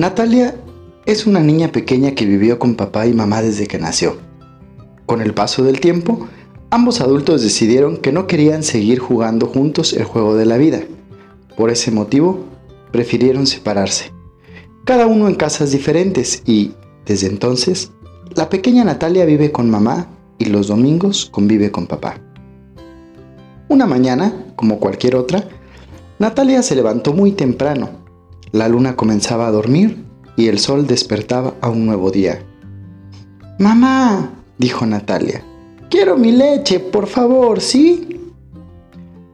Natalia es una niña pequeña que vivió con papá y mamá desde que nació. Con el paso del tiempo, ambos adultos decidieron que no querían seguir jugando juntos el juego de la vida. Por ese motivo, prefirieron separarse. Cada uno en casas diferentes y, desde entonces, la pequeña Natalia vive con mamá y los domingos convive con papá. Una mañana, como cualquier otra, Natalia se levantó muy temprano. La luna comenzaba a dormir y el sol despertaba a un nuevo día. Mamá, dijo Natalia, quiero mi leche, por favor, ¿sí?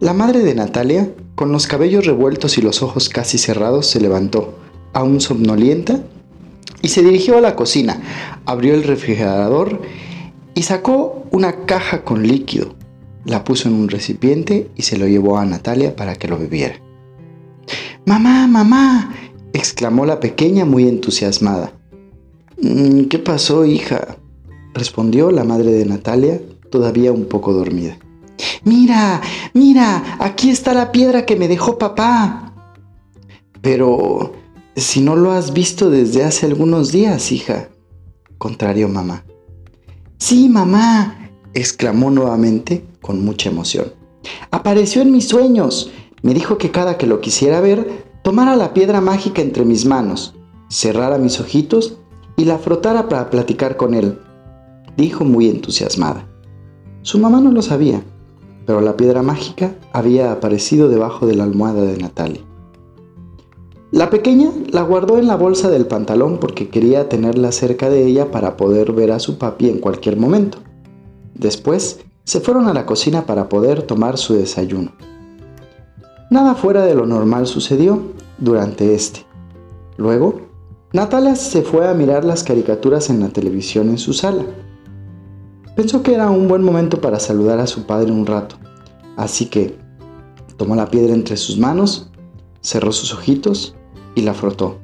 La madre de Natalia, con los cabellos revueltos y los ojos casi cerrados, se levantó, aún somnolienta, y se dirigió a la cocina, abrió el refrigerador y sacó una caja con líquido. La puso en un recipiente y se lo llevó a Natalia para que lo bebiera. Mamá, mamá, exclamó la pequeña muy entusiasmada. Mm, ¿Qué pasó, hija? respondió la madre de Natalia, todavía un poco dormida. Mira, mira, aquí está la piedra que me dejó papá. Pero, si no lo has visto desde hace algunos días, hija, contrarió mamá. Sí, mamá, exclamó nuevamente con mucha emoción. Apareció en mis sueños. Me dijo que cada que lo quisiera ver, tomara la piedra mágica entre mis manos, cerrara mis ojitos y la frotara para platicar con él, dijo muy entusiasmada. Su mamá no lo sabía, pero la piedra mágica había aparecido debajo de la almohada de Natalia. La pequeña la guardó en la bolsa del pantalón porque quería tenerla cerca de ella para poder ver a su papi en cualquier momento. Después se fueron a la cocina para poder tomar su desayuno. Nada fuera de lo normal sucedió durante este. Luego, Natalia se fue a mirar las caricaturas en la televisión en su sala. Pensó que era un buen momento para saludar a su padre un rato, así que tomó la piedra entre sus manos, cerró sus ojitos y la frotó.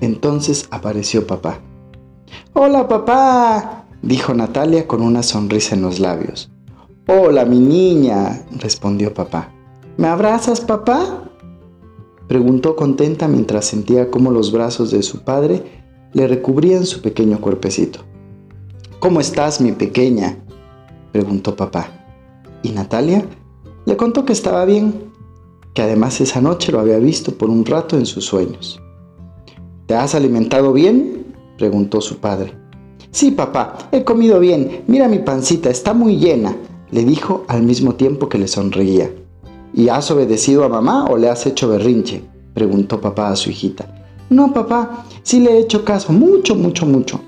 Entonces apareció papá. Hola papá, dijo Natalia con una sonrisa en los labios. Hola mi niña, respondió papá. ¿Me abrazas papá? preguntó contenta mientras sentía cómo los brazos de su padre le recubrían su pequeño cuerpecito. ¿Cómo estás, mi pequeña? preguntó papá. Y Natalia le contó que estaba bien, que además esa noche lo había visto por un rato en sus sueños. ¿Te has alimentado bien? preguntó su padre. Sí, papá, he comido bien. Mira mi pancita, está muy llena, le dijo al mismo tiempo que le sonreía. ¿Y has obedecido a mamá o le has hecho berrinche? preguntó papá a su hijita. No, papá, sí le he hecho caso, mucho, mucho, mucho.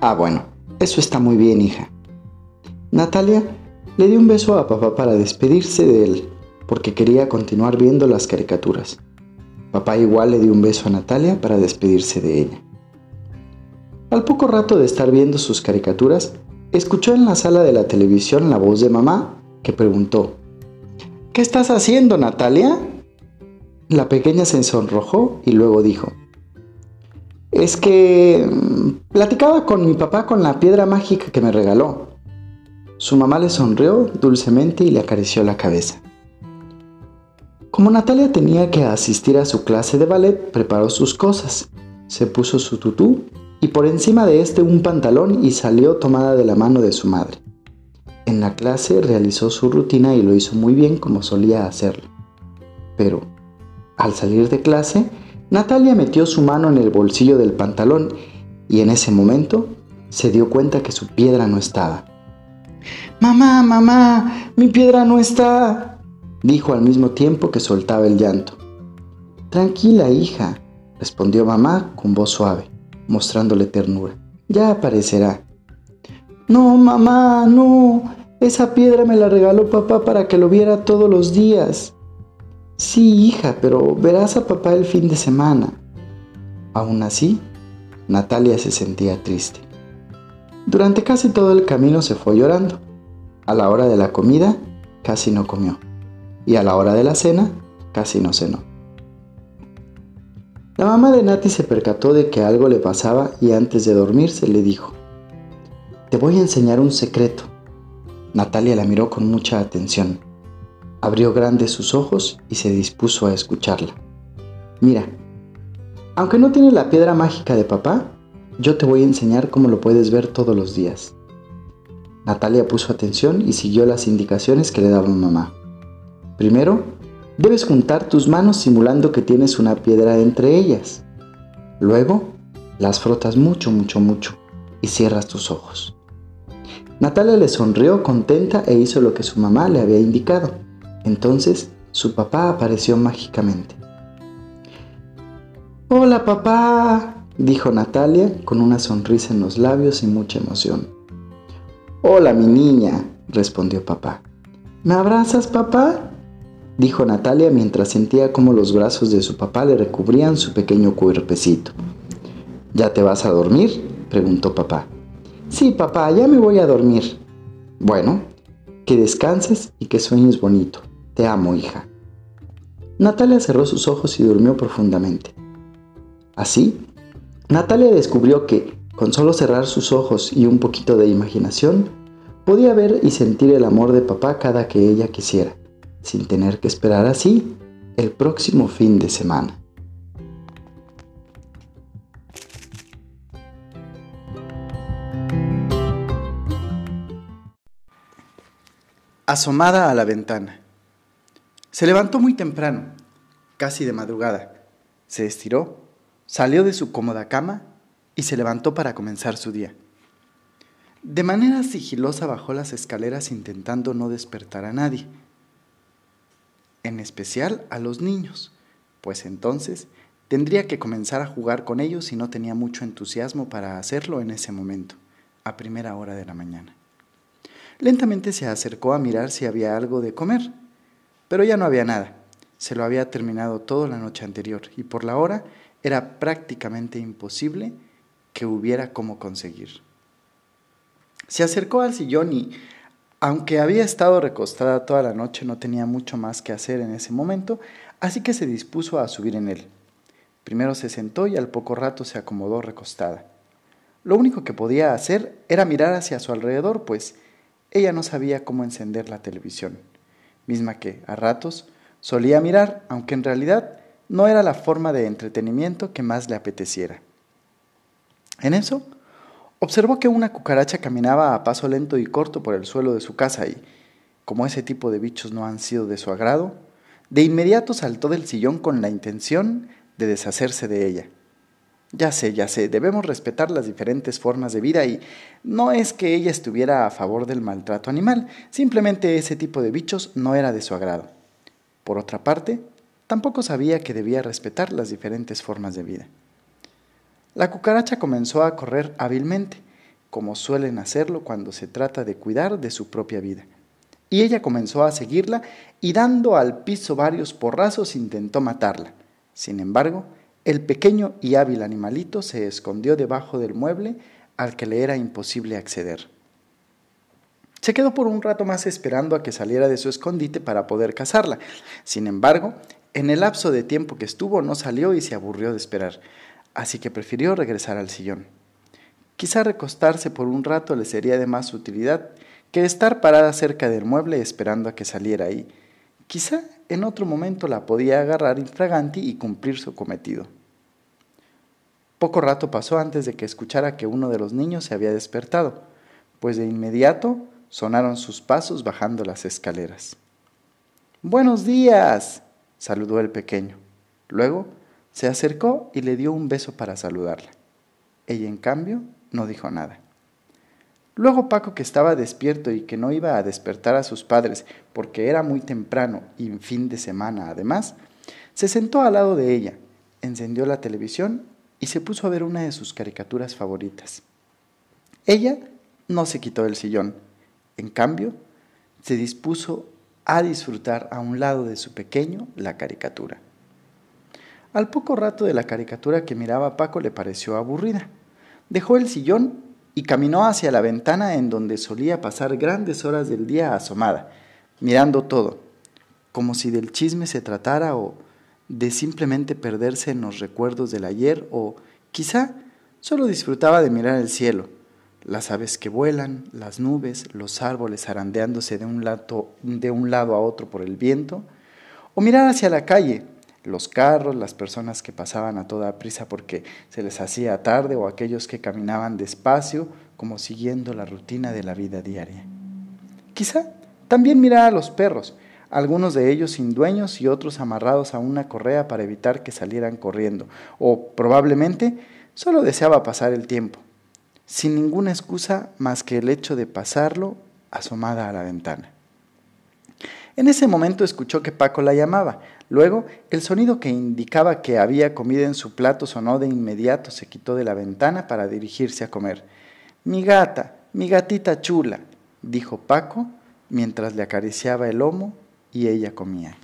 Ah, bueno, eso está muy bien, hija. Natalia le dio un beso a papá para despedirse de él porque quería continuar viendo las caricaturas. Papá igual le dio un beso a Natalia para despedirse de ella. Al poco rato de estar viendo sus caricaturas, escuchó en la sala de la televisión la voz de mamá que preguntó, ¿Qué estás haciendo, Natalia? La pequeña se sonrojó y luego dijo, es que mm, platicaba con mi papá con la piedra mágica que me regaló. Su mamá le sonrió dulcemente y le acarició la cabeza. Como Natalia tenía que asistir a su clase de ballet, preparó sus cosas, se puso su tutú y por encima de este un pantalón y salió tomada de la mano de su madre. En la clase realizó su rutina y lo hizo muy bien como solía hacerlo. Pero, al salir de clase, Natalia metió su mano en el bolsillo del pantalón y en ese momento se dio cuenta que su piedra no estaba. Mamá, mamá, mi piedra no está, dijo al mismo tiempo que soltaba el llanto. Tranquila, hija, respondió mamá con voz suave, mostrándole ternura. Ya aparecerá. No, mamá, no. Esa piedra me la regaló papá para que lo viera todos los días. Sí, hija, pero verás a papá el fin de semana. Aún así, Natalia se sentía triste. Durante casi todo el camino se fue llorando. A la hora de la comida, casi no comió y a la hora de la cena casi no cenó. La mamá de Nati se percató de que algo le pasaba y antes de dormirse le dijo, Te voy a enseñar un secreto. Natalia la miró con mucha atención. Abrió grandes sus ojos y se dispuso a escucharla. Mira, Aunque no tiene la piedra mágica de papá, yo te voy a enseñar cómo lo puedes ver todos los días. Natalia puso atención y siguió las indicaciones que le daba mamá. Primero, debes juntar tus manos simulando que tienes una piedra entre ellas. Luego, las frotas mucho, mucho, mucho y cierras tus ojos. Natalia le sonrió contenta e hizo lo que su mamá le había indicado. Entonces, su papá apareció mágicamente. Hola papá, dijo Natalia con una sonrisa en los labios y mucha emoción. Hola mi niña, respondió papá. ¿Me abrazas papá? dijo Natalia mientras sentía cómo los brazos de su papá le recubrían su pequeño cuerpecito. ¿Ya te vas a dormir? preguntó papá. Sí, papá, ya me voy a dormir. Bueno, que descanses y que sueñes bonito. Te amo, hija. Natalia cerró sus ojos y durmió profundamente. Así, Natalia descubrió que, con solo cerrar sus ojos y un poquito de imaginación, podía ver y sentir el amor de papá cada que ella quisiera, sin tener que esperar así el próximo fin de semana. Asomada a la ventana. Se levantó muy temprano, casi de madrugada. Se estiró Salió de su cómoda cama y se levantó para comenzar su día. De manera sigilosa bajó las escaleras intentando no despertar a nadie, en especial a los niños, pues entonces tendría que comenzar a jugar con ellos y no tenía mucho entusiasmo para hacerlo en ese momento, a primera hora de la mañana. Lentamente se acercó a mirar si había algo de comer, pero ya no había nada. Se lo había terminado toda la noche anterior y por la hora era prácticamente imposible que hubiera cómo conseguir. Se acercó al sillón y, aunque había estado recostada toda la noche, no tenía mucho más que hacer en ese momento, así que se dispuso a subir en él. Primero se sentó y al poco rato se acomodó recostada. Lo único que podía hacer era mirar hacia su alrededor, pues ella no sabía cómo encender la televisión, misma que, a ratos, solía mirar, aunque en realidad no era la forma de entretenimiento que más le apeteciera. En eso, observó que una cucaracha caminaba a paso lento y corto por el suelo de su casa y, como ese tipo de bichos no han sido de su agrado, de inmediato saltó del sillón con la intención de deshacerse de ella. Ya sé, ya sé, debemos respetar las diferentes formas de vida y no es que ella estuviera a favor del maltrato animal, simplemente ese tipo de bichos no era de su agrado. Por otra parte, Tampoco sabía que debía respetar las diferentes formas de vida. La cucaracha comenzó a correr hábilmente, como suelen hacerlo cuando se trata de cuidar de su propia vida. Y ella comenzó a seguirla y dando al piso varios porrazos intentó matarla. Sin embargo, el pequeño y hábil animalito se escondió debajo del mueble al que le era imposible acceder. Se quedó por un rato más esperando a que saliera de su escondite para poder cazarla. Sin embargo, en el lapso de tiempo que estuvo no salió y se aburrió de esperar, así que prefirió regresar al sillón. Quizá recostarse por un rato le sería de más utilidad que estar parada cerca del mueble esperando a que saliera y quizá en otro momento la podía agarrar infraganti y cumplir su cometido. Poco rato pasó antes de que escuchara que uno de los niños se había despertado, pues de inmediato sonaron sus pasos bajando las escaleras. Buenos días, saludó el pequeño. Luego se acercó y le dio un beso para saludarla. Ella, en cambio, no dijo nada. Luego Paco, que estaba despierto y que no iba a despertar a sus padres porque era muy temprano y fin de semana además, se sentó al lado de ella, encendió la televisión y se puso a ver una de sus caricaturas favoritas. Ella no se quitó del sillón, en cambio, se dispuso a disfrutar a un lado de su pequeño la caricatura. Al poco rato de la caricatura que miraba Paco le pareció aburrida. Dejó el sillón y caminó hacia la ventana en donde solía pasar grandes horas del día asomada, mirando todo, como si del chisme se tratara o de simplemente perderse en los recuerdos del ayer o quizá solo disfrutaba de mirar el cielo, las aves que vuelan, las nubes, los árboles arandeándose de un, lado, de un lado a otro por el viento, o mirar hacia la calle, los carros, las personas que pasaban a toda prisa porque se les hacía tarde o aquellos que caminaban despacio como siguiendo la rutina de la vida diaria. Quizá también miraba a los perros, algunos de ellos sin dueños y otros amarrados a una correa para evitar que salieran corriendo, o probablemente solo deseaba pasar el tiempo, sin ninguna excusa más que el hecho de pasarlo asomada a la ventana. En ese momento escuchó que Paco la llamaba. Luego, el sonido que indicaba que había comida en su plato sonó de inmediato, se quitó de la ventana para dirigirse a comer. Mi gata, mi gatita chula, dijo Paco mientras le acariciaba el lomo y ella comía.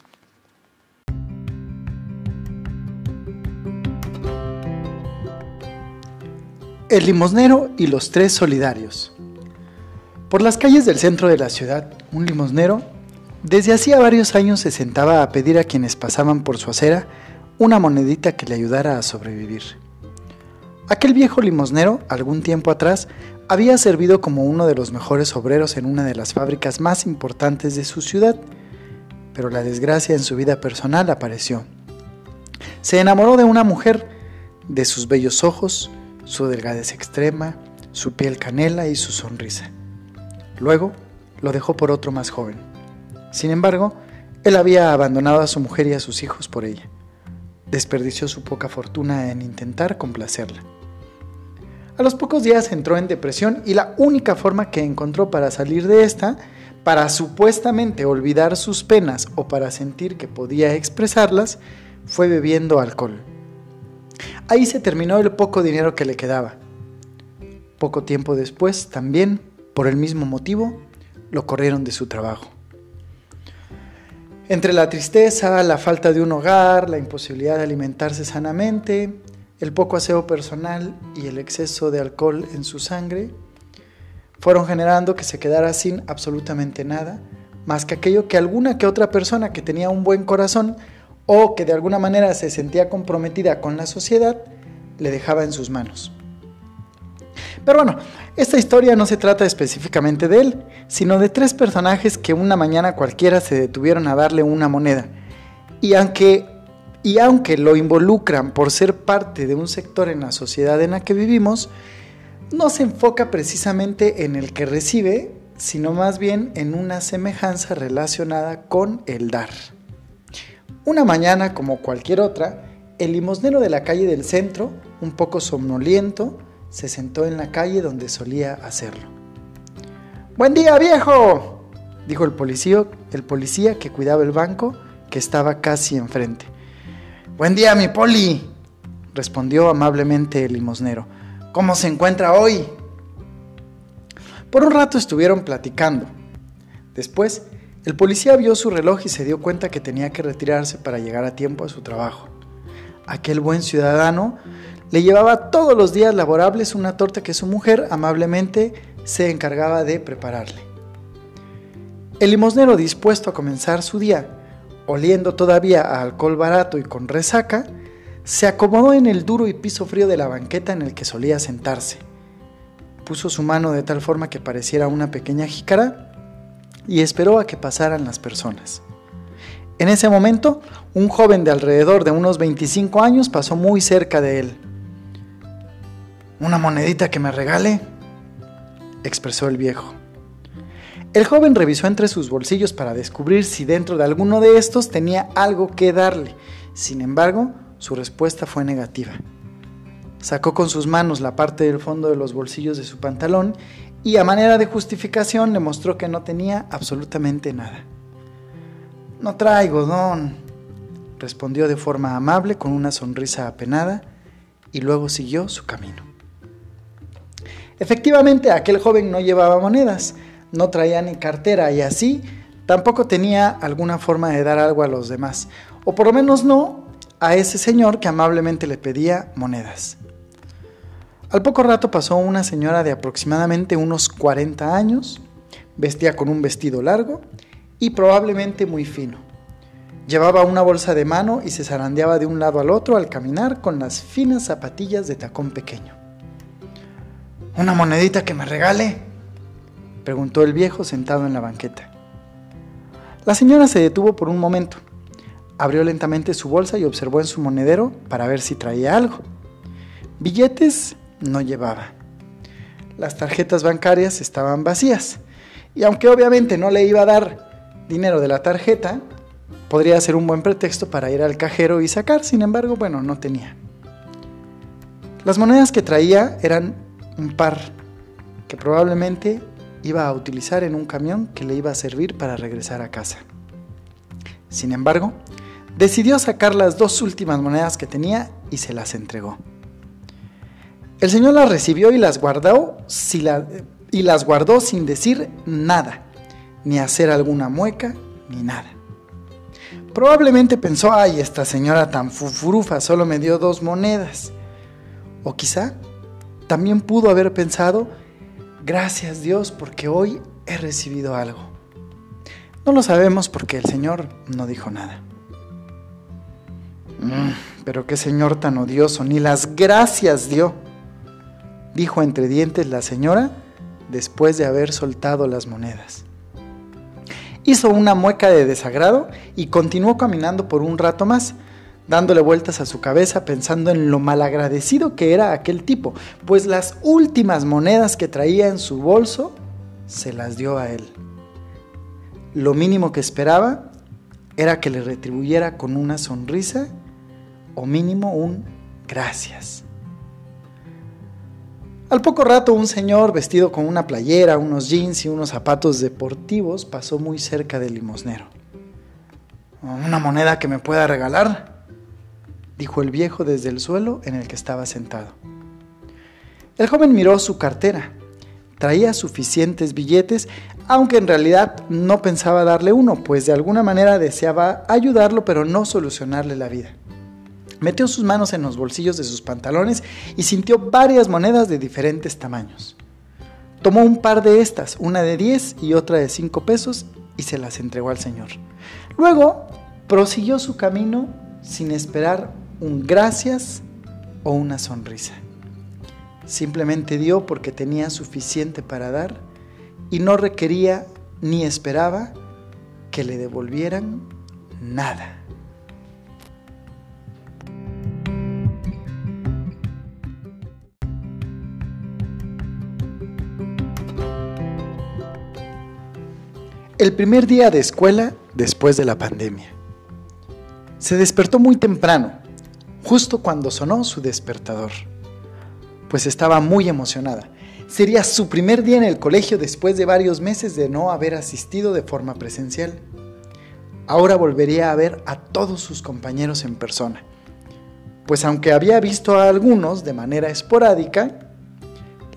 El limosnero y los tres solidarios. Por las calles del centro de la ciudad, un limosnero desde hacía varios años se sentaba a pedir a quienes pasaban por su acera una monedita que le ayudara a sobrevivir. Aquel viejo limosnero, algún tiempo atrás, había servido como uno de los mejores obreros en una de las fábricas más importantes de su ciudad, pero la desgracia en su vida personal apareció. Se enamoró de una mujer, de sus bellos ojos, su delgadez extrema, su piel canela y su sonrisa. Luego lo dejó por otro más joven. Sin embargo, él había abandonado a su mujer y a sus hijos por ella. Desperdició su poca fortuna en intentar complacerla. A los pocos días entró en depresión y la única forma que encontró para salir de esta, para supuestamente olvidar sus penas o para sentir que podía expresarlas, fue bebiendo alcohol. Ahí se terminó el poco dinero que le quedaba. Poco tiempo después, también, por el mismo motivo, lo corrieron de su trabajo. Entre la tristeza, la falta de un hogar, la imposibilidad de alimentarse sanamente, el poco aseo personal y el exceso de alcohol en su sangre, fueron generando que se quedara sin absolutamente nada, más que aquello que alguna que otra persona que tenía un buen corazón o que de alguna manera se sentía comprometida con la sociedad, le dejaba en sus manos. Pero bueno, esta historia no se trata específicamente de él, sino de tres personajes que una mañana cualquiera se detuvieron a darle una moneda. Y aunque, y aunque lo involucran por ser parte de un sector en la sociedad en la que vivimos, no se enfoca precisamente en el que recibe, sino más bien en una semejanza relacionada con el dar. Una mañana como cualquier otra, el limosnero de la calle del centro, un poco somnoliento, se sentó en la calle donde solía hacerlo. Buen día, viejo, dijo el policía, el policía que cuidaba el banco que estaba casi enfrente. Buen día, mi poli, respondió amablemente el limosnero. ¿Cómo se encuentra hoy? Por un rato estuvieron platicando. Después, el policía vio su reloj y se dio cuenta que tenía que retirarse para llegar a tiempo a su trabajo. Aquel buen ciudadano le llevaba todos los días laborables una torta que su mujer amablemente se encargaba de prepararle. El limosnero dispuesto a comenzar su día, oliendo todavía a alcohol barato y con resaca, se acomodó en el duro y piso frío de la banqueta en el que solía sentarse. Puso su mano de tal forma que pareciera una pequeña jícara y esperó a que pasaran las personas. En ese momento, un joven de alrededor de unos 25 años pasó muy cerca de él. ¿Una monedita que me regale? expresó el viejo. El joven revisó entre sus bolsillos para descubrir si dentro de alguno de estos tenía algo que darle. Sin embargo, su respuesta fue negativa. Sacó con sus manos la parte del fondo de los bolsillos de su pantalón y a manera de justificación le mostró que no tenía absolutamente nada. No traigo, don, respondió de forma amable con una sonrisa apenada y luego siguió su camino. Efectivamente, aquel joven no llevaba monedas, no traía ni cartera y así tampoco tenía alguna forma de dar algo a los demás, o por lo menos no a ese señor que amablemente le pedía monedas. Al poco rato pasó una señora de aproximadamente unos 40 años, vestía con un vestido largo y probablemente muy fino. Llevaba una bolsa de mano y se zarandeaba de un lado al otro al caminar con las finas zapatillas de tacón pequeño. ¿Una monedita que me regale? preguntó el viejo sentado en la banqueta. La señora se detuvo por un momento. Abrió lentamente su bolsa y observó en su monedero para ver si traía algo. Billetes no llevaba. Las tarjetas bancarias estaban vacías. Y aunque obviamente no le iba a dar dinero de la tarjeta, podría ser un buen pretexto para ir al cajero y sacar. Sin embargo, bueno, no tenía. Las monedas que traía eran un par que probablemente iba a utilizar en un camión que le iba a servir para regresar a casa. Sin embargo, decidió sacar las dos últimas monedas que tenía y se las entregó. El señor las recibió y las guardó, y las guardó sin decir nada, ni hacer alguna mueca, ni nada. Probablemente pensó, ay, esta señora tan fufurufa solo me dio dos monedas. O quizá también pudo haber pensado, gracias Dios porque hoy he recibido algo. No lo sabemos porque el Señor no dijo nada. Mm, pero qué Señor tan odioso, ni las gracias dio, dijo entre dientes la señora después de haber soltado las monedas. Hizo una mueca de desagrado y continuó caminando por un rato más, dándole vueltas a su cabeza pensando en lo malagradecido que era aquel tipo, pues las últimas monedas que traía en su bolso se las dio a él. Lo mínimo que esperaba era que le retribuyera con una sonrisa o mínimo un gracias. Al poco rato un señor vestido con una playera, unos jeans y unos zapatos deportivos pasó muy cerca del limosnero. ¿Una moneda que me pueda regalar? dijo el viejo desde el suelo en el que estaba sentado. El joven miró su cartera. Traía suficientes billetes, aunque en realidad no pensaba darle uno, pues de alguna manera deseaba ayudarlo, pero no solucionarle la vida. Metió sus manos en los bolsillos de sus pantalones y sintió varias monedas de diferentes tamaños. Tomó un par de estas, una de 10 y otra de 5 pesos, y se las entregó al señor. Luego prosiguió su camino sin esperar un gracias o una sonrisa. Simplemente dio porque tenía suficiente para dar y no requería ni esperaba que le devolvieran nada. El primer día de escuela después de la pandemia. Se despertó muy temprano, justo cuando sonó su despertador, pues estaba muy emocionada. Sería su primer día en el colegio después de varios meses de no haber asistido de forma presencial. Ahora volvería a ver a todos sus compañeros en persona, pues aunque había visto a algunos de manera esporádica,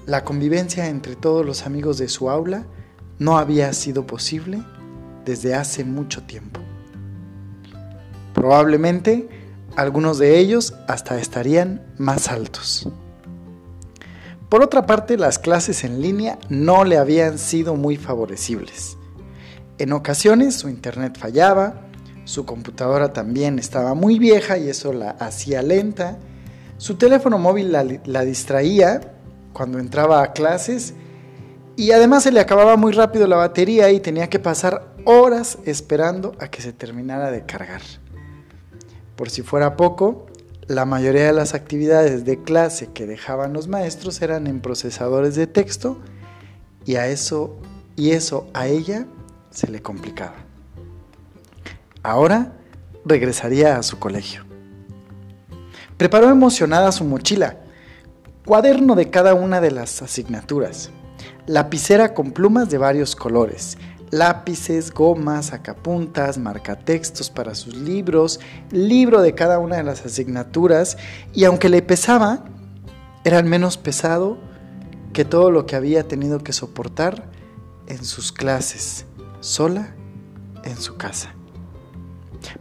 la convivencia entre todos los amigos de su aula no había sido posible desde hace mucho tiempo. Probablemente algunos de ellos hasta estarían más altos. Por otra parte, las clases en línea no le habían sido muy favorecibles. En ocasiones su internet fallaba, su computadora también estaba muy vieja y eso la hacía lenta, su teléfono móvil la, distraía cuando entraba a clases y además se le acababa muy rápido la batería y tenía que pasar horas esperando a que se terminara de cargar. Por si fuera poco, la mayoría de las actividades de clase que dejaban los maestros eran en procesadores de texto y a eso y eso a ella se le complicaba. Ahora regresaría a su colegio. Preparó emocionada su mochila, cuaderno de cada una de las asignaturas lapicera con plumas de varios colores, lápices, gomas, sacapuntas, marcatextos para sus libros, libro de cada una de las asignaturas y aunque le pesaba, era menos pesado que todo lo que había tenido que soportar en sus clases, sola en su casa.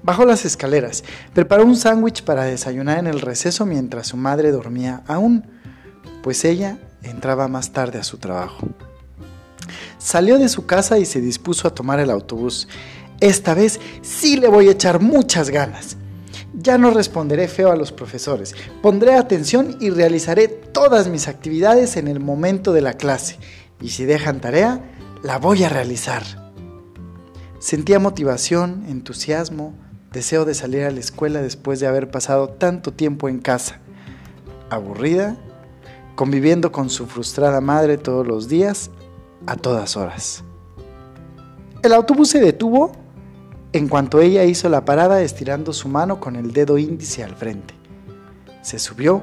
Bajó las escaleras, preparó un sándwich para desayunar en el receso mientras su madre dormía aún, pues ella entraba más tarde a su trabajo. Salió de su casa y se dispuso a tomar el autobús. Esta vez sí le voy a echar muchas ganas. Ya no responderé feo a los profesores. Pondré atención y realizaré todas mis actividades en el momento de la clase. Y si dejan tarea, la voy a realizar. Sentía motivación, entusiasmo, deseo de salir a la escuela después de haber pasado tanto tiempo en casa, aburrida, conviviendo con su frustrada madre todos los días, a todas horas. El autobús se detuvo en cuanto ella hizo la parada estirando su mano con el dedo índice al frente. Se subió,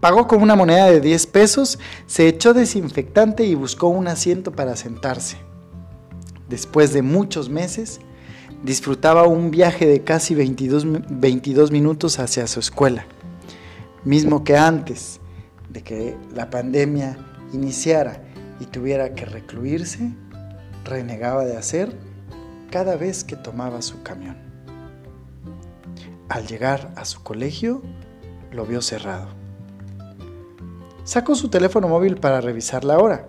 pagó con una moneda de 10 pesos, se echó desinfectante y buscó un asiento para sentarse. Después de muchos meses, disfrutaba un viaje de casi 22, 22 minutos hacia su escuela, mismo que antes de que la pandemia iniciara y tuviera que recluirse, renegaba de hacer cada vez que tomaba su camión. Al llegar a su colegio, lo vio cerrado. Sacó su teléfono móvil para revisar la hora.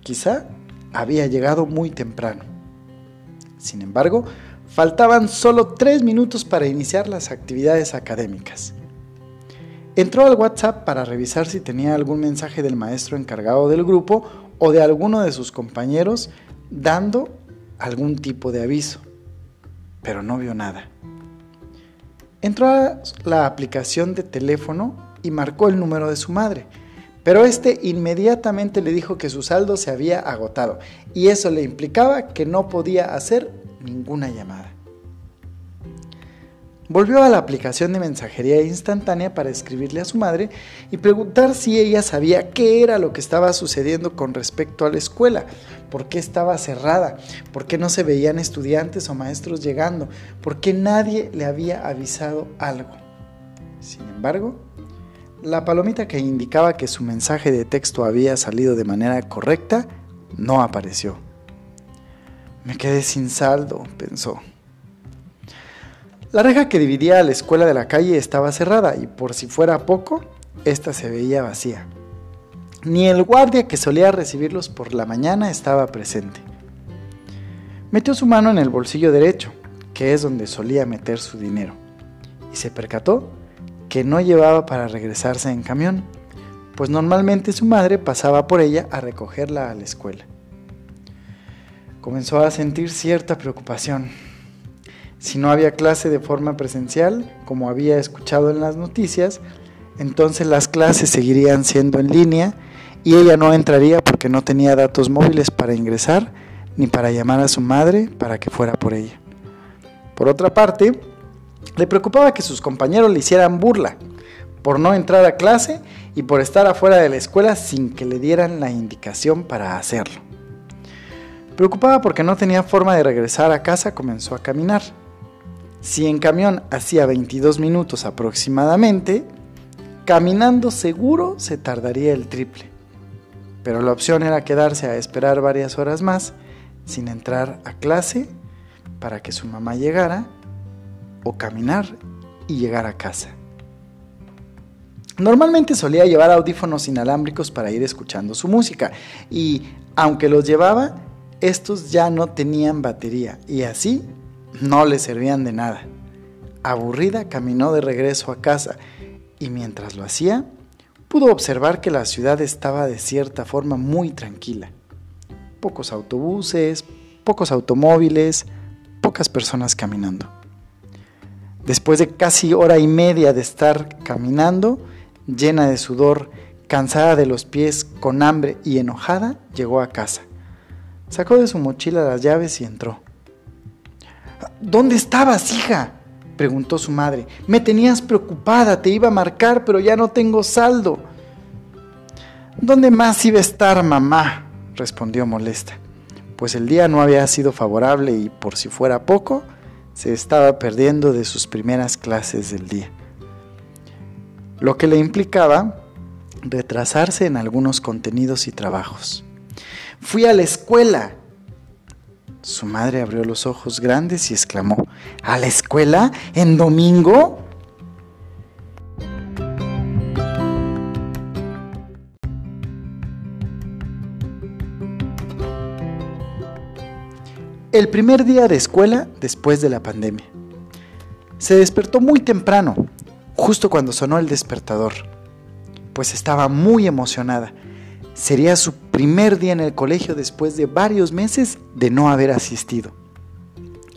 Quizá había llegado muy temprano. Sin embargo, faltaban solo tres minutos para iniciar las actividades académicas. Entró al WhatsApp para revisar si tenía algún mensaje del maestro encargado del grupo o de alguno de sus compañeros dando algún tipo de aviso, pero no vio nada. Entró a la aplicación de teléfono y marcó el número de su madre, pero este inmediatamente le dijo que su saldo se había agotado y eso le implicaba que no podía hacer ninguna llamada. Volvió a la aplicación de mensajería instantánea para escribirle a su madre y preguntar si ella sabía qué era lo que estaba sucediendo con respecto a la escuela, por qué estaba cerrada, por qué no se veían estudiantes o maestros llegando, por qué nadie le había avisado algo. Sin embargo, la palomita que indicaba que su mensaje de texto había salido de manera correcta no apareció. Me quedé sin saldo, pensó. La reja que dividía a la escuela de la calle estaba cerrada y por si fuera poco, esta se veía vacía. Ni el guardia que solía recibirlos por la mañana estaba presente. Metió su mano en el bolsillo derecho, que es donde solía meter su dinero, y se percató que no llevaba para regresarse en camión, pues normalmente su madre pasaba por ella a recogerla a la escuela. Comenzó a sentir cierta preocupación si no había clase de forma presencial, como había escuchado en las noticias, entonces las clases seguirían siendo en línea y ella no entraría porque no tenía datos móviles para ingresar ni para llamar a su madre para que fuera por ella. Por otra parte, le preocupaba que sus compañeros le hicieran burla por no entrar a clase y por estar afuera de la escuela sin que le dieran la indicación para hacerlo. Preocupada porque no tenía forma de regresar a casa, comenzó a caminar. Si en camión hacía 22 minutos aproximadamente, caminando seguro se tardaría el triple. Pero la opción era quedarse a esperar varias horas más sin entrar a clase para que su mamá llegara o caminar y llegar a casa. Normalmente solía llevar audífonos inalámbricos para ir escuchando su música y aunque los llevaba, estos ya no tenían batería y así no le servían de nada. Aburrida caminó de regreso a casa y mientras lo hacía, pudo observar que la ciudad estaba de cierta forma muy tranquila. Pocos autobuses, pocos automóviles, pocas personas caminando. Después de casi hora y media de estar caminando, llena de sudor, cansada de los pies, con hambre y enojada, llegó a casa. Sacó de su mochila las llaves y entró. ¿Dónde estabas, hija? preguntó su madre. Me tenías preocupada, te iba a marcar, pero ya no tengo saldo. ¿Dónde más iba a estar, mamá? respondió molesta, pues el día no había sido favorable y, por si fuera poco, se estaba perdiendo de sus primeras clases del día. Lo que le implicaba retrasarse en algunos contenidos y trabajos. Fui a la escuela, su madre abrió los ojos grandes y exclamó, ¿A la escuela? ¿En domingo? El primer día de escuela después de la pandemia. Se despertó muy temprano, justo cuando sonó el despertador, pues estaba muy emocionada Sería su primer día en el colegio después de varios meses de no haber asistido.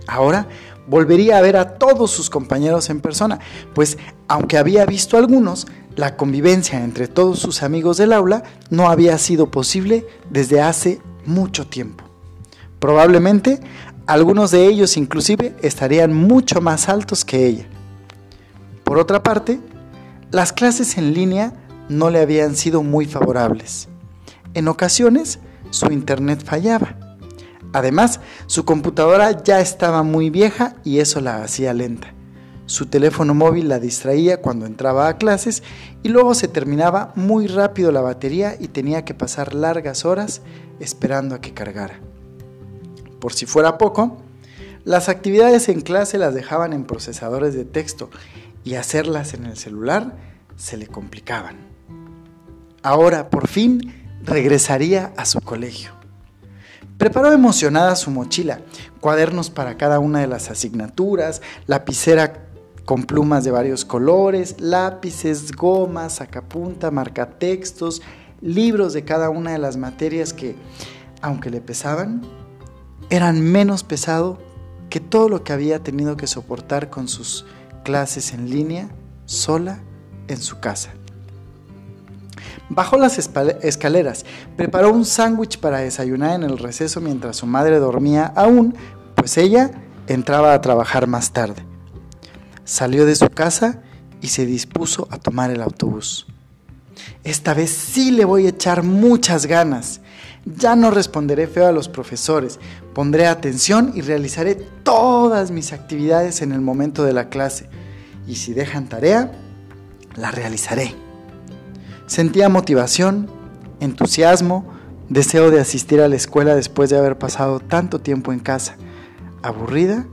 Ahora volvería a ver a todos sus compañeros en persona, pues aunque había visto algunos, la convivencia entre todos sus amigos del aula no había sido posible desde hace mucho tiempo. Probablemente algunos de ellos inclusive estarían mucho más altos que ella. Por otra parte, las clases en línea no le habían sido muy favorables. En ocasiones, su internet fallaba. Además, su computadora ya estaba muy vieja y eso la hacía lenta. Su teléfono móvil la distraía cuando entraba a clases y luego se terminaba muy rápido la batería y tenía que pasar largas horas esperando a que cargara. Por si fuera poco, las actividades en clase las dejaban en procesadores de texto y hacerlas en el celular se le complicaban. Ahora, por fin, regresaría a su colegio. Preparó emocionada su mochila, cuadernos para cada una de las asignaturas, lapicera con plumas de varios colores, lápices, gomas, sacapunta, marcatextos, libros de cada una de las materias que, aunque le pesaban, eran menos pesado que todo lo que había tenido que soportar con sus clases en línea sola en su casa. Bajó las escaleras, preparó un sándwich para desayunar en el receso mientras su madre dormía aún, pues ella entraba a trabajar más tarde. Salió de su casa y se dispuso a tomar el autobús. Esta vez sí le voy a echar muchas ganas. Ya no responderé feo a los profesores, pondré atención y realizaré todas mis actividades en el momento de la clase. Y si dejan tarea, la realizaré. Sentía motivación, entusiasmo, deseo de asistir a la escuela después de haber pasado tanto tiempo en casa, aburrida,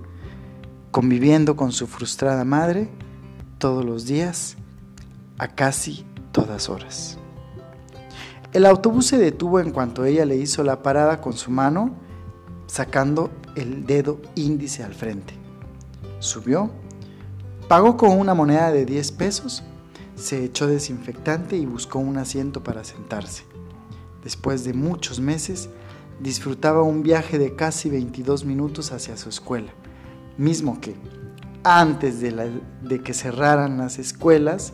conviviendo con su frustrada madre todos los días, a casi todas horas. El autobús se detuvo en cuanto ella le hizo la parada con su mano, sacando el dedo índice al frente. Subió, pagó con una moneda de 10 pesos, se echó desinfectante y buscó un asiento para sentarse. Después de muchos meses, disfrutaba un viaje de casi 22 minutos hacia su escuela, mismo que, antes de, de que cerraran las escuelas,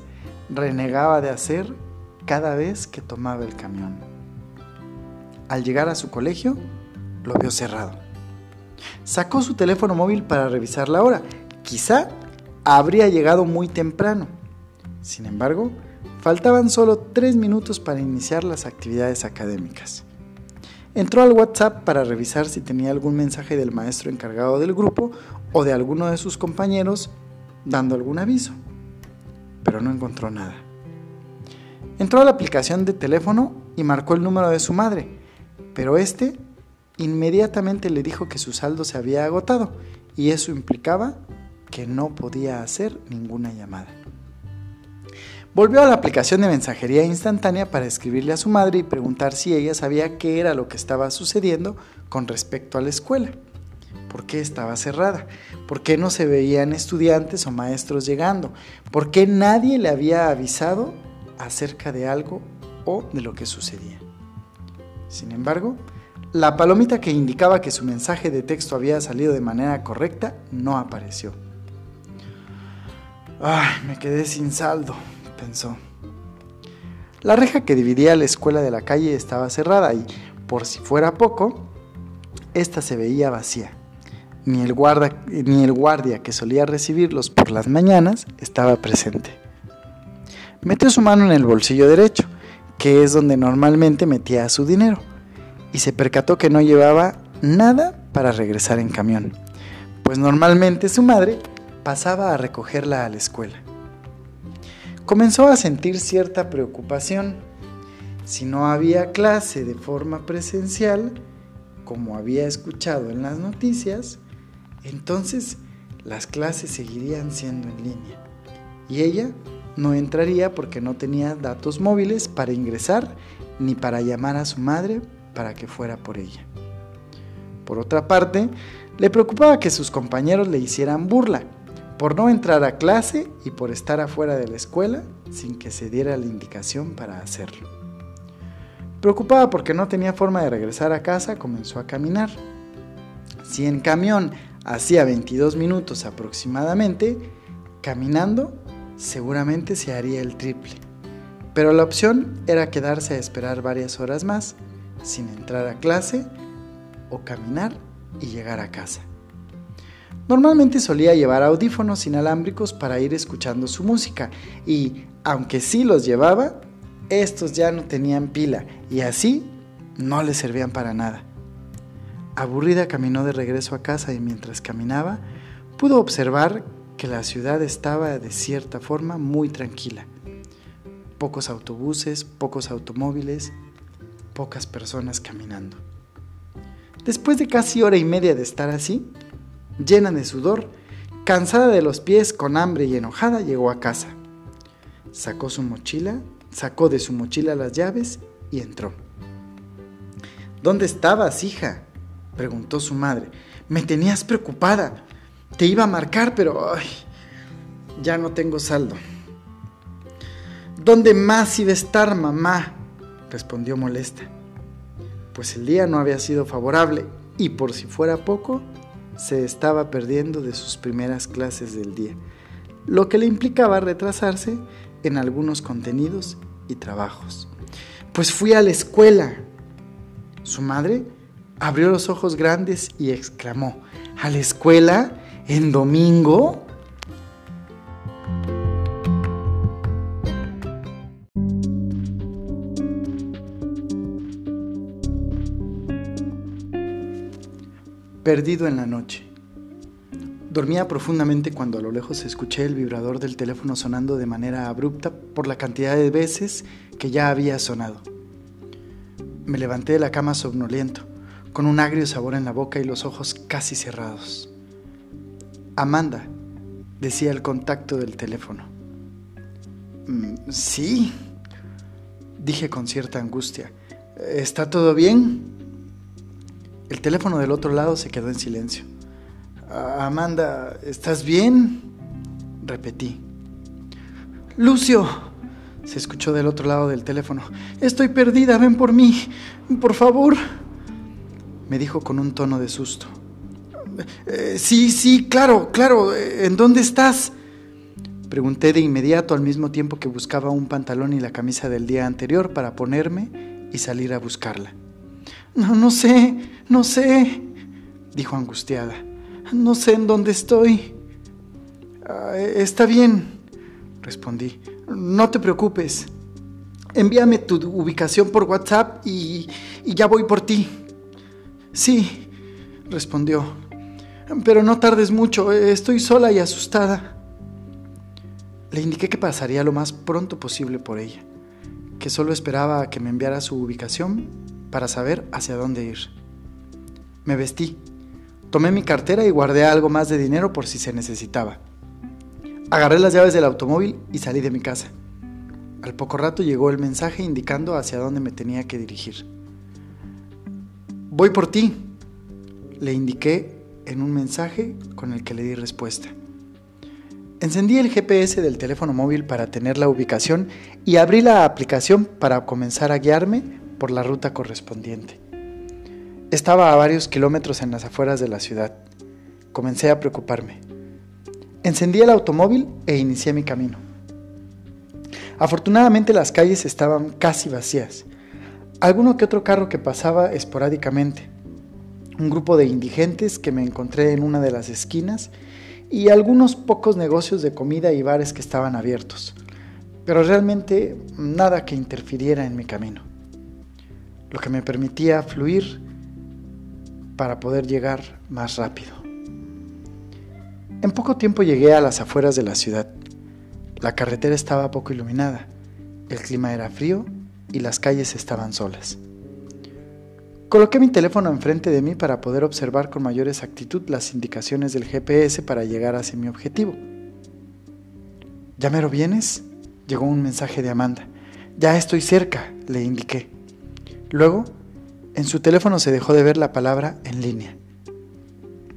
renegaba de hacer cada vez que tomaba el camión. Al llegar a su colegio, lo vio cerrado. Sacó su teléfono móvil para revisar la hora. Quizá habría llegado muy temprano. Sin embargo, faltaban solo tres minutos para iniciar las actividades académicas. Entró al WhatsApp para revisar si tenía algún mensaje del maestro encargado del grupo o de alguno de sus compañeros dando algún aviso, pero no encontró nada. Entró a la aplicación de teléfono y marcó el número de su madre, pero este inmediatamente le dijo que su saldo se había agotado y eso implicaba que no podía hacer ninguna llamada. Volvió a la aplicación de mensajería instantánea para escribirle a su madre y preguntar si ella sabía qué era lo que estaba sucediendo con respecto a la escuela. ¿Por qué estaba cerrada? ¿Por qué no se veían estudiantes o maestros llegando? ¿Por qué nadie le había avisado acerca de algo o de lo que sucedía. Sin embargo, la palomita que indicaba que su mensaje de texto había salido de manera correcta no apareció. Ay, me quedé sin saldo, pensó. La reja que dividía la escuela de la calle estaba cerrada y, por si fuera poco, esta se veía vacía. Ni el, guarda, ni el guardia que solía recibirlos por las mañanas estaba presente. Metió su mano en el bolsillo derecho, que es donde normalmente metía su dinero, y se percató que no llevaba nada para regresar en camión, pues normalmente su madre pasaba a recogerla a la escuela. Comenzó a sentir cierta preocupación. Si no había clase de forma presencial, como había escuchado en las noticias, entonces las clases seguirían siendo en línea. Y ella no entraría porque no tenía datos móviles para ingresar ni para llamar a su madre para que fuera por ella. Por otra parte, le preocupaba que sus compañeros le hicieran burla por no entrar a clase y por estar afuera de la escuela sin que se diera la indicación para hacerlo. Preocupada porque no tenía forma de regresar a casa, comenzó a caminar. Si en camión hacía 22 minutos aproximadamente, caminando seguramente se haría el triple. Pero la opción era quedarse a esperar varias horas más, sin entrar a clase, o caminar y llegar a casa. Normalmente solía llevar audífonos inalámbricos para ir escuchando su música y, aunque sí los llevaba, estos ya no tenían pila y así no le servían para nada. Aburrida caminó de regreso a casa y mientras caminaba pudo observar que la ciudad estaba de cierta forma muy tranquila. Pocos autobuses, pocos automóviles, pocas personas caminando. Después de casi hora y media de estar así, llena de sudor, cansada de los pies, con hambre y enojada, llegó a casa. Sacó su mochila, sacó de su mochila las llaves y entró. ¿Dónde estabas, hija? preguntó su madre. Me tenías preocupada. Te iba a marcar, pero ya no tengo saldo. ¿Dónde más iba a estar, mamá? respondió molesta. Pues el día no había sido favorable y por si fuera poco, se estaba perdiendo de sus primeras clases del día, lo que le implicaba retrasarse en algunos contenidos y trabajos. Pues fui a la escuela. Su madre abrió los ojos grandes y exclamó, ¿a la escuela? ¿En domingo? Perdido en la noche. Dormía profundamente cuando a lo lejos escuché el vibrador del teléfono sonando de manera abrupta por la cantidad de veces que ya había sonado. Me levanté de la cama somnoliento, con un agrio sabor en la boca y los ojos casi cerrados. Amanda, decía el contacto del teléfono. Mm, sí, dije con cierta angustia. ¿Está todo bien? El teléfono del otro lado se quedó en silencio. Amanda, ¿estás bien? Repetí. Lucio, se escuchó del otro lado del teléfono. Estoy perdida, ven por mí, por favor. Me dijo con un tono de susto. Eh, sí, sí, claro, claro. ¿En dónde estás? Pregunté de inmediato al mismo tiempo que buscaba un pantalón y la camisa del día anterior para ponerme y salir a buscarla. No, no sé, no sé, dijo angustiada. No sé en dónde estoy. Ah, está bien, respondí. No te preocupes. Envíame tu ubicación por WhatsApp y, y ya voy por ti. Sí, respondió. Pero no tardes mucho, estoy sola y asustada. Le indiqué que pasaría lo más pronto posible por ella, que solo esperaba que me enviara su ubicación para saber hacia dónde ir. Me vestí, tomé mi cartera y guardé algo más de dinero por si se necesitaba. Agarré las llaves del automóvil y salí de mi casa. Al poco rato llegó el mensaje indicando hacia dónde me tenía que dirigir. Voy por ti, le indiqué en un mensaje con el que le di respuesta. Encendí el GPS del teléfono móvil para tener la ubicación y abrí la aplicación para comenzar a guiarme por la ruta correspondiente. Estaba a varios kilómetros en las afueras de la ciudad. Comencé a preocuparme. Encendí el automóvil e inicié mi camino. Afortunadamente las calles estaban casi vacías. Alguno que otro carro que pasaba esporádicamente. Un grupo de indigentes que me encontré en una de las esquinas y algunos pocos negocios de comida y bares que estaban abiertos. Pero realmente nada que interfiriera en mi camino lo que me permitía fluir para poder llegar más rápido. En poco tiempo llegué a las afueras de la ciudad. La carretera estaba poco iluminada, el clima era frío y las calles estaban solas. Coloqué mi teléfono enfrente de mí para poder observar con mayor exactitud las indicaciones del GPS para llegar hacia mi objetivo. ¿Ya mero vienes? Llegó un mensaje de Amanda. Ya estoy cerca, le indiqué. Luego, en su teléfono se dejó de ver la palabra en línea.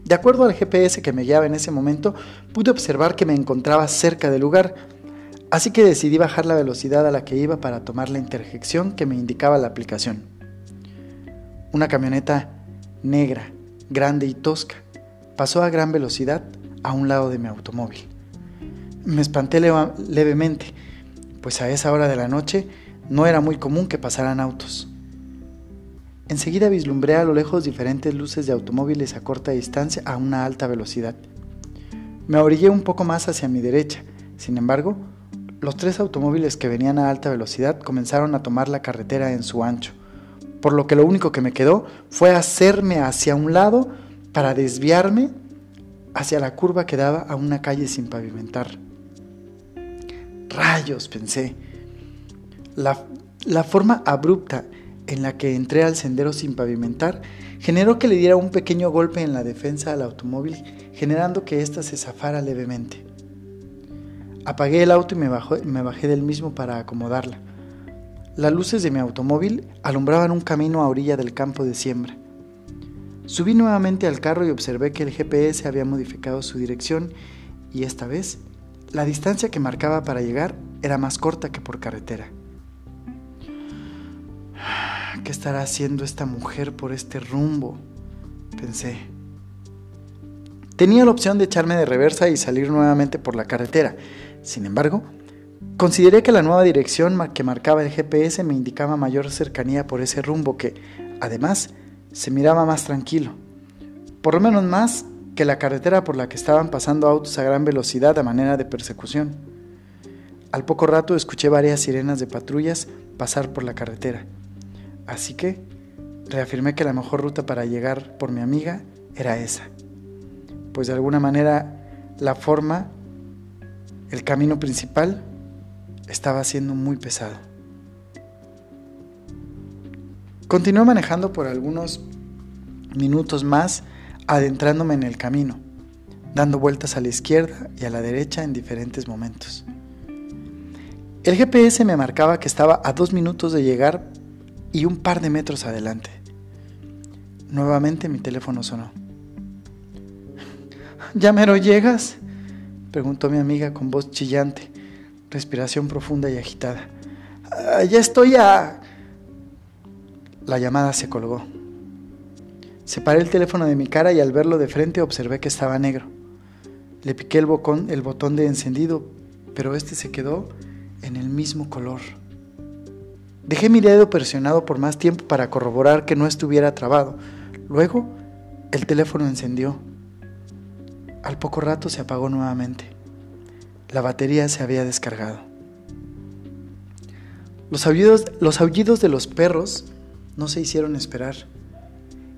De acuerdo al GPS que me guiaba en ese momento, pude observar que me encontraba cerca del lugar, así que decidí bajar la velocidad a la que iba para tomar la interjección que me indicaba la aplicación. Una camioneta negra, grande y tosca, pasó a gran velocidad a un lado de mi automóvil. Me espanté levemente, pues a esa hora de la noche no era muy común que pasaran autos. Enseguida vislumbré a lo lejos diferentes luces de automóviles a corta distancia a una alta velocidad. Me orillé un poco más hacia mi derecha, sin embargo, los tres automóviles que venían a alta velocidad comenzaron a tomar la carretera en su ancho, por lo que lo único que me quedó fue hacerme hacia un lado para desviarme hacia la curva que daba a una calle sin pavimentar. Rayos, pensé. La, la forma abrupta en la que entré al sendero sin pavimentar generó que le diera un pequeño golpe en la defensa al automóvil, generando que ésta se zafara levemente. Apagué el auto y me, me bajé del mismo para acomodarla. Las luces de mi automóvil alumbraban un camino a orilla del campo de siembra. Subí nuevamente al carro y observé que el GPS había modificado su dirección y esta vez la distancia que marcaba para llegar era más corta que por carretera. ¿Qué estará haciendo esta mujer por este rumbo? Pensé. Tenía la opción de echarme de reversa y salir nuevamente por la carretera, sin embargo, consideré que la nueva dirección que marcaba el GPS me indicaba mayor cercanía por ese rumbo que, además, se miraba más tranquilo. Por lo menos más que la carretera por la que estaban pasando autos a gran velocidad a manera de persecución. Al poco rato escuché varias sirenas de patrullas pasar por la carretera. Así que reafirmé que la mejor ruta para llegar por mi amiga era esa. Pues de alguna manera la forma el camino principal estaba siendo muy pesado. Continué manejando por algunos minutos más, adentrándome en el camino, dando vueltas a la izquierda y a la derecha en diferentes momentos. El GPS me marcaba que estaba a dos minutos de llegar y un par de metros adelante. Nuevamente mi teléfono sonó. ¿Ya mero llegas? preguntó mi amiga con voz chillante, respiración profunda y agitada. Ah, ya estoy a... La llamada se colgó. Separé el teléfono de mi cara y al verlo de frente observé que estaba negro. Le piqué el, el botón de encendido, pero este se quedó en el mismo color. Dejé mi dedo presionado por más tiempo para corroborar que no estuviera trabado. Luego, el teléfono encendió. Al poco rato se apagó nuevamente. La batería se había descargado. Los aullidos, los aullidos de los perros no se hicieron esperar.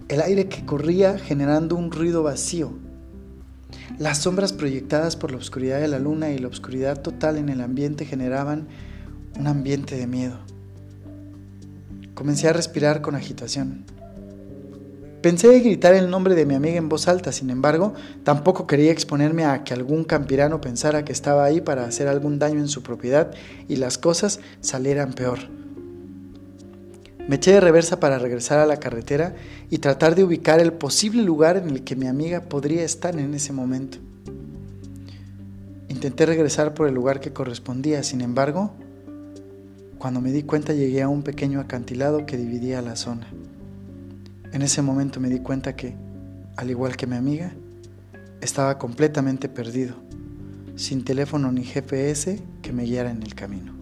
El aire que corría generando un ruido vacío. Las sombras proyectadas por la oscuridad de la luna y la oscuridad total en el ambiente generaban un ambiente de miedo. Comencé a respirar con agitación. Pensé gritar el nombre de mi amiga en voz alta, sin embargo, tampoco quería exponerme a que algún campirano pensara que estaba ahí para hacer algún daño en su propiedad y las cosas salieran peor. Me eché de reversa para regresar a la carretera y tratar de ubicar el posible lugar en el que mi amiga podría estar en ese momento. Intenté regresar por el lugar que correspondía, sin embargo, cuando me di cuenta llegué a un pequeño acantilado que dividía la zona. En ese momento me di cuenta que, al igual que mi amiga, estaba completamente perdido, sin teléfono ni GPS que me guiara en el camino.